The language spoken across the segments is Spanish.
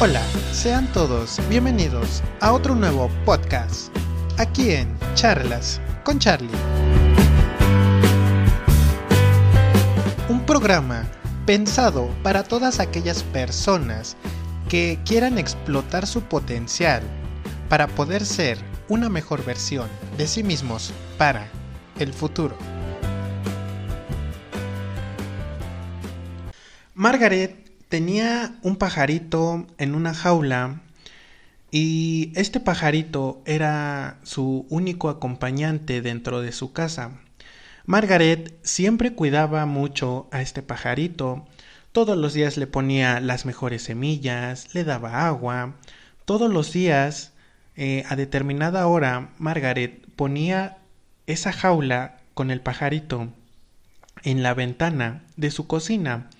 Hola, sean todos bienvenidos a otro nuevo podcast, aquí en Charlas con Charlie. Un programa pensado para todas aquellas personas que quieran explotar su potencial para poder ser una mejor versión de sí mismos para el futuro. Margaret tenía un pajarito en una jaula y este pajarito era su único acompañante dentro de su casa. Margaret siempre cuidaba mucho a este pajarito, todos los días le ponía las mejores semillas, le daba agua, todos los días eh, a determinada hora Margaret ponía esa jaula con el pajarito en la ventana de su cocina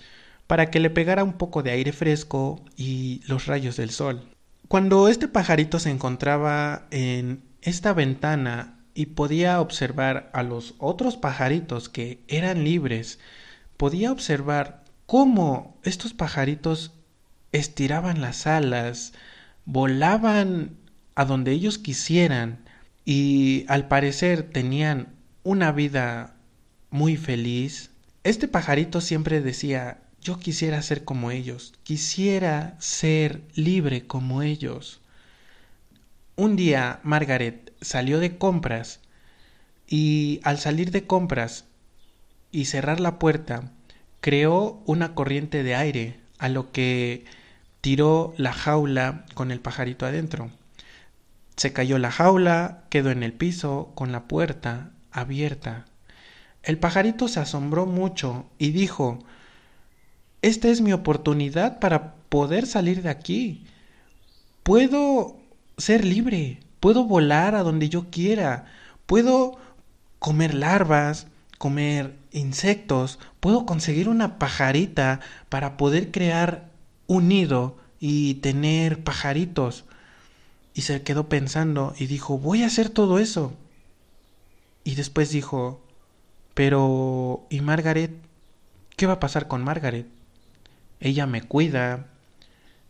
para que le pegara un poco de aire fresco y los rayos del sol. Cuando este pajarito se encontraba en esta ventana y podía observar a los otros pajaritos que eran libres, podía observar cómo estos pajaritos estiraban las alas, volaban a donde ellos quisieran y al parecer tenían una vida muy feliz. Este pajarito siempre decía yo quisiera ser como ellos, quisiera ser libre como ellos. Un día Margaret salió de compras y al salir de compras y cerrar la puerta, creó una corriente de aire, a lo que tiró la jaula con el pajarito adentro. Se cayó la jaula, quedó en el piso con la puerta abierta. El pajarito se asombró mucho y dijo esta es mi oportunidad para poder salir de aquí. Puedo ser libre, puedo volar a donde yo quiera, puedo comer larvas, comer insectos, puedo conseguir una pajarita para poder crear un nido y tener pajaritos. Y se quedó pensando y dijo, voy a hacer todo eso. Y después dijo, pero ¿y Margaret? ¿Qué va a pasar con Margaret? Ella me cuida,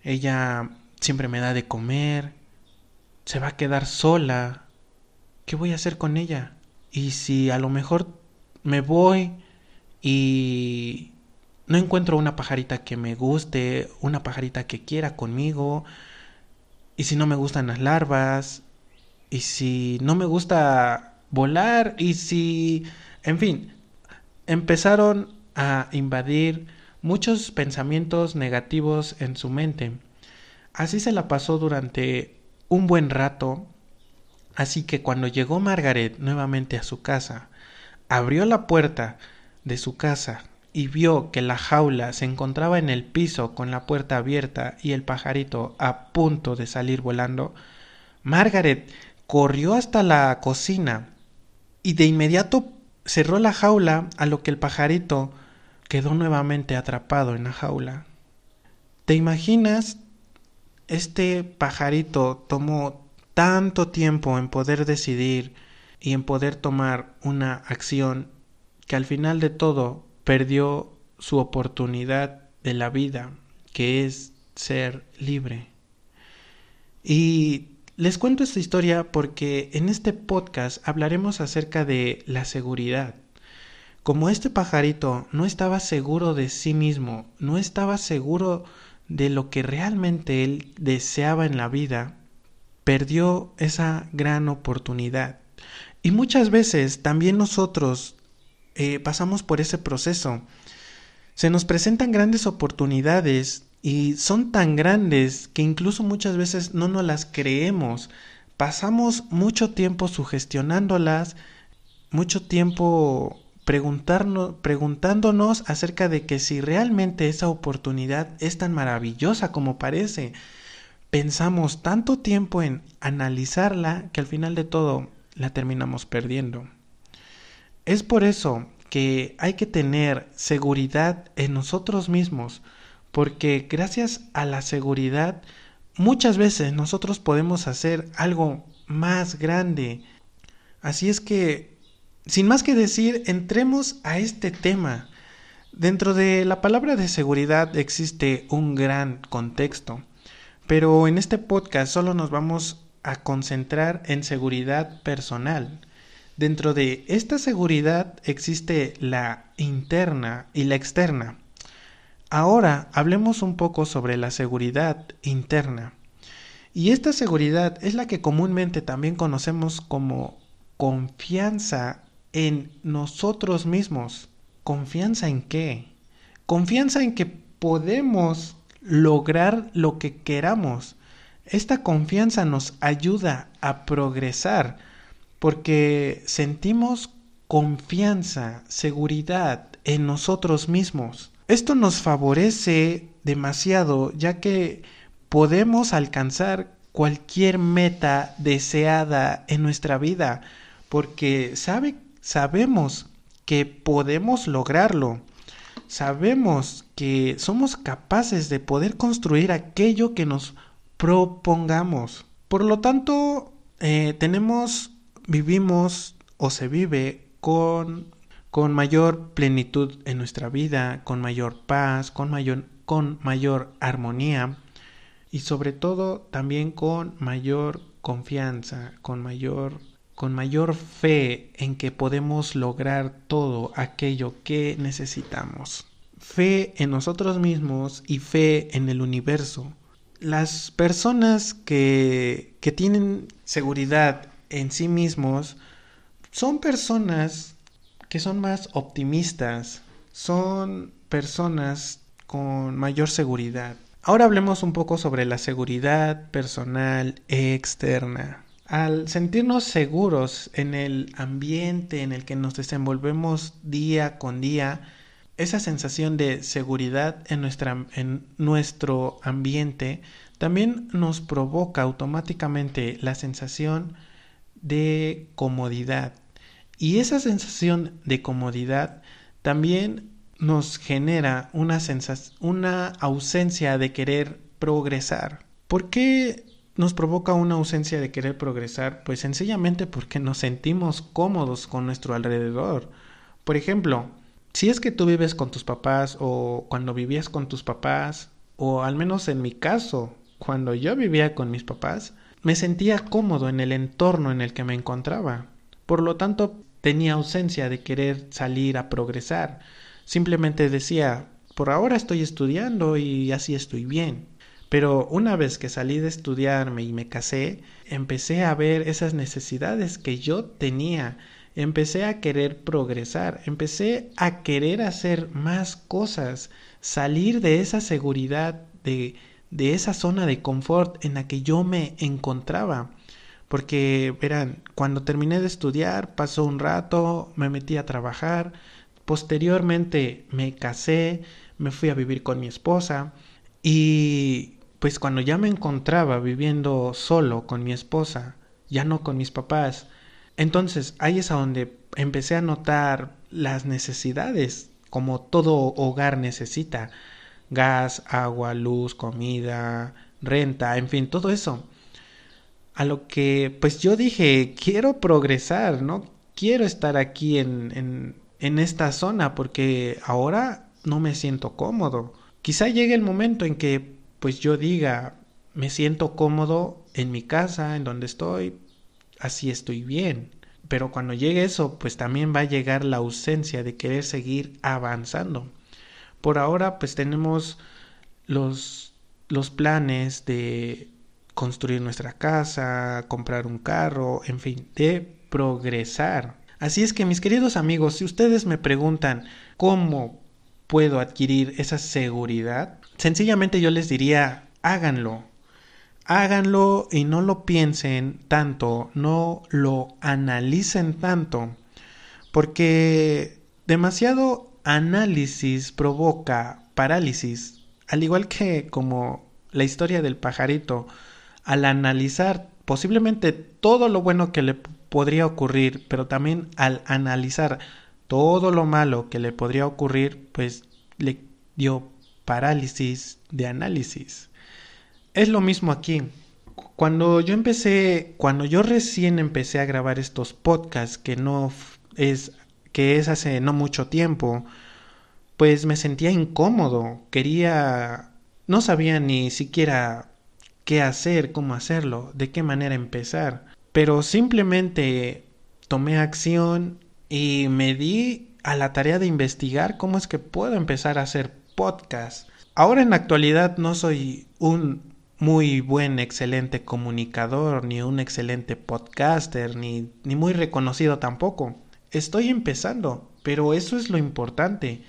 ella siempre me da de comer, se va a quedar sola, ¿qué voy a hacer con ella? Y si a lo mejor me voy y no encuentro una pajarita que me guste, una pajarita que quiera conmigo, y si no me gustan las larvas, y si no me gusta volar, y si, en fin, empezaron a invadir muchos pensamientos negativos en su mente. Así se la pasó durante un buen rato, así que cuando llegó Margaret nuevamente a su casa, abrió la puerta de su casa y vio que la jaula se encontraba en el piso con la puerta abierta y el pajarito a punto de salir volando, Margaret corrió hasta la cocina y de inmediato cerró la jaula a lo que el pajarito quedó nuevamente atrapado en la jaula. ¿Te imaginas? Este pajarito tomó tanto tiempo en poder decidir y en poder tomar una acción que al final de todo perdió su oportunidad de la vida, que es ser libre. Y les cuento esta historia porque en este podcast hablaremos acerca de la seguridad. Como este pajarito no estaba seguro de sí mismo, no estaba seguro de lo que realmente él deseaba en la vida, perdió esa gran oportunidad. Y muchas veces también nosotros eh, pasamos por ese proceso. Se nos presentan grandes oportunidades y son tan grandes que incluso muchas veces no nos las creemos. Pasamos mucho tiempo sugestionándolas, mucho tiempo preguntándonos acerca de que si realmente esa oportunidad es tan maravillosa como parece. Pensamos tanto tiempo en analizarla que al final de todo la terminamos perdiendo. Es por eso que hay que tener seguridad en nosotros mismos, porque gracias a la seguridad muchas veces nosotros podemos hacer algo más grande. Así es que sin más que decir, entremos a este tema. Dentro de la palabra de seguridad existe un gran contexto. pero en este podcast solo nos vamos a concentrar en seguridad personal. Dentro de esta seguridad existe la interna y la externa. Ahora hablemos un poco sobre la seguridad interna. Y esta seguridad es la que comúnmente también conocemos como confianza en nosotros mismos. ¿Confianza en qué? Confianza en que podemos lograr lo que queramos. Esta confianza nos ayuda a progresar porque sentimos confianza, seguridad en nosotros mismos. Esto nos favorece demasiado ya que podemos alcanzar cualquier meta deseada en nuestra vida porque sabe, sabemos que podemos lograrlo. Sabemos que somos capaces de poder construir aquello que nos propongamos. Por lo tanto, eh, tenemos, vivimos o se vive con, con mayor plenitud en nuestra vida, con mayor paz, con mayor, con mayor armonía y sobre todo también con mayor confianza, con mayor con mayor fe en que podemos lograr todo aquello que necesitamos. Fe en nosotros mismos y fe en el universo. Las personas que, que tienen seguridad en sí mismos son personas que son más optimistas, son personas con mayor seguridad. Ahora hablemos un poco sobre la seguridad personal externa. Al sentirnos seguros en el ambiente en el que nos desenvolvemos día con día, esa sensación de seguridad en, nuestro ambiente también nos provoca automáticamente la sensación de comodidad. Y esa sensación de comodidad también nos genera una, una ausencia de querer progresar. ¿Por qué nos provoca una ausencia de querer progresar? Pues sencillamente porque nos sentimos cómodos con nuestro alrededor. Por ejemplo, si es que tú vives con tus papás o cuando vivías con tus papás, o al menos en mi caso, cuando yo vivía con mis papás, me sentía cómodo en el entorno en el que me encontraba. Por lo tanto, tenía ausencia de querer salir a progresar. Simplemente decía, por ahora estoy estudiando y así estoy bien. Pero una vez que salí de estudiarme y me casé, empecé a ver esas necesidades que yo tenía, empecé a querer progresar, empecé a querer hacer más cosas, salir de esa seguridad, de, de esa zona de confort en la que yo me encontraba. Porque, verán, cuando terminé de estudiar, pasó un rato, me metí a trabajar, posteriormente me casé, me fui a vivir con mi esposa y pues cuando ya me encontraba viviendo solo con mi esposa, ya no con mis papás, entonces ahí es a donde empecé a notar las necesidades, como todo hogar necesita, gas, agua, luz, comida, renta, en fin, todo eso. A lo que pues yo dije, quiero progresar, ¿no? Quiero estar aquí en, en, en esta zona porque ahora no me siento cómodo. Quizá llegue el momento en que pues yo diga, me siento cómodo en mi casa, en donde estoy, así estoy bien. Pero cuando llegue eso, pues también va a llegar la ausencia de querer seguir avanzando. Por ahora, pues tenemos los, los planes de construir nuestra casa, comprar un carro, en fin, de progresar. Así es que mis queridos amigos, si ustedes me preguntan cómo puedo adquirir esa seguridad, Sencillamente yo les diría, háganlo. Háganlo y no lo piensen tanto, no lo analicen tanto, porque demasiado análisis provoca parálisis, al igual que como la historia del pajarito, al analizar posiblemente todo lo bueno que le podría ocurrir, pero también al analizar todo lo malo que le podría ocurrir, pues le dio parálisis de análisis. Es lo mismo aquí. Cuando yo empecé, cuando yo recién empecé a grabar estos podcasts, que no es, que es hace no mucho tiempo, pues me sentía incómodo, quería, no sabía ni siquiera qué hacer, cómo hacerlo, de qué manera empezar. Pero simplemente tomé acción y me di a la tarea de investigar cómo es que puedo empezar a hacer podcast. Ahora en la actualidad no soy un muy buen, excelente comunicador, ni un excelente podcaster, ni, ni muy reconocido tampoco. Estoy empezando, pero eso es lo importante,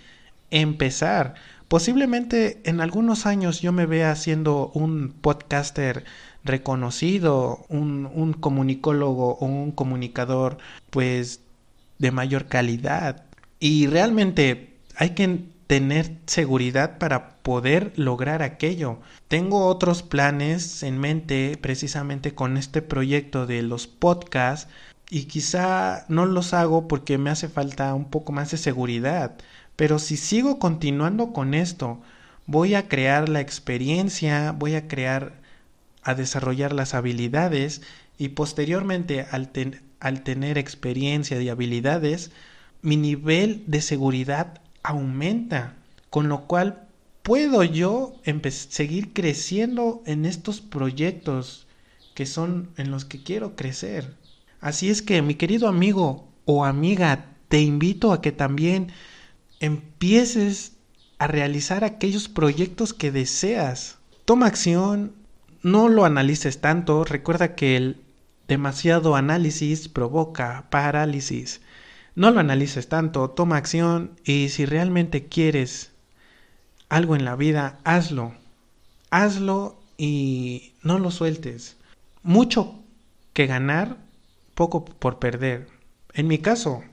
empezar. Posiblemente en algunos años yo me vea siendo un podcaster reconocido, un, un comunicólogo o un comunicador pues de mayor calidad. Y realmente hay que tener seguridad para poder lograr aquello. Tengo otros planes en mente precisamente con este proyecto de los podcasts y quizá no los hago porque me hace falta un poco más de seguridad. Pero si sigo continuando con esto, voy a crear la experiencia, voy a crear, a desarrollar las habilidades y posteriormente al, tener experiencia y habilidades, mi nivel de seguridad aumenta, con lo cual puedo yo seguir creciendo en estos proyectos que son en los que quiero crecer. Así es que, mi querido amigo o amiga, te invito a que también empieces a realizar aquellos proyectos que deseas. Toma acción, no lo analices tanto, recuerda que el demasiado análisis provoca parálisis. No lo analices tanto, toma acción y si realmente quieres algo en la vida, hazlo. Hazlo y no lo sueltes. Mucho que ganar, poco por perder. En mi caso,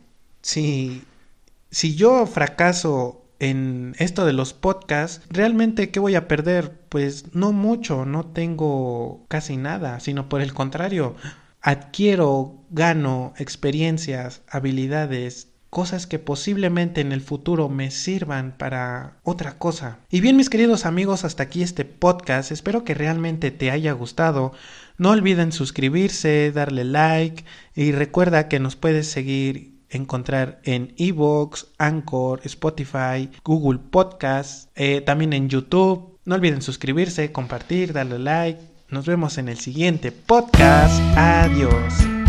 si, si yo fracaso en esto de los podcasts, realmente ¿qué voy a perder? Pues no mucho, no tengo casi nada, sino por el contrario, adquiero, gano experiencias, habilidades, cosas que posiblemente en el futuro me sirvan para otra cosa. Y bien mis queridos amigos, hasta aquí este podcast, espero que realmente te haya gustado. No olviden suscribirse, darle like y recuerda que nos puedes seguir encontrar en Evox, Anchor, Spotify, Google Podcast, eh, también en YouTube. No olviden suscribirse, compartir, darle like nos vemos en el siguiente podcast. Adiós.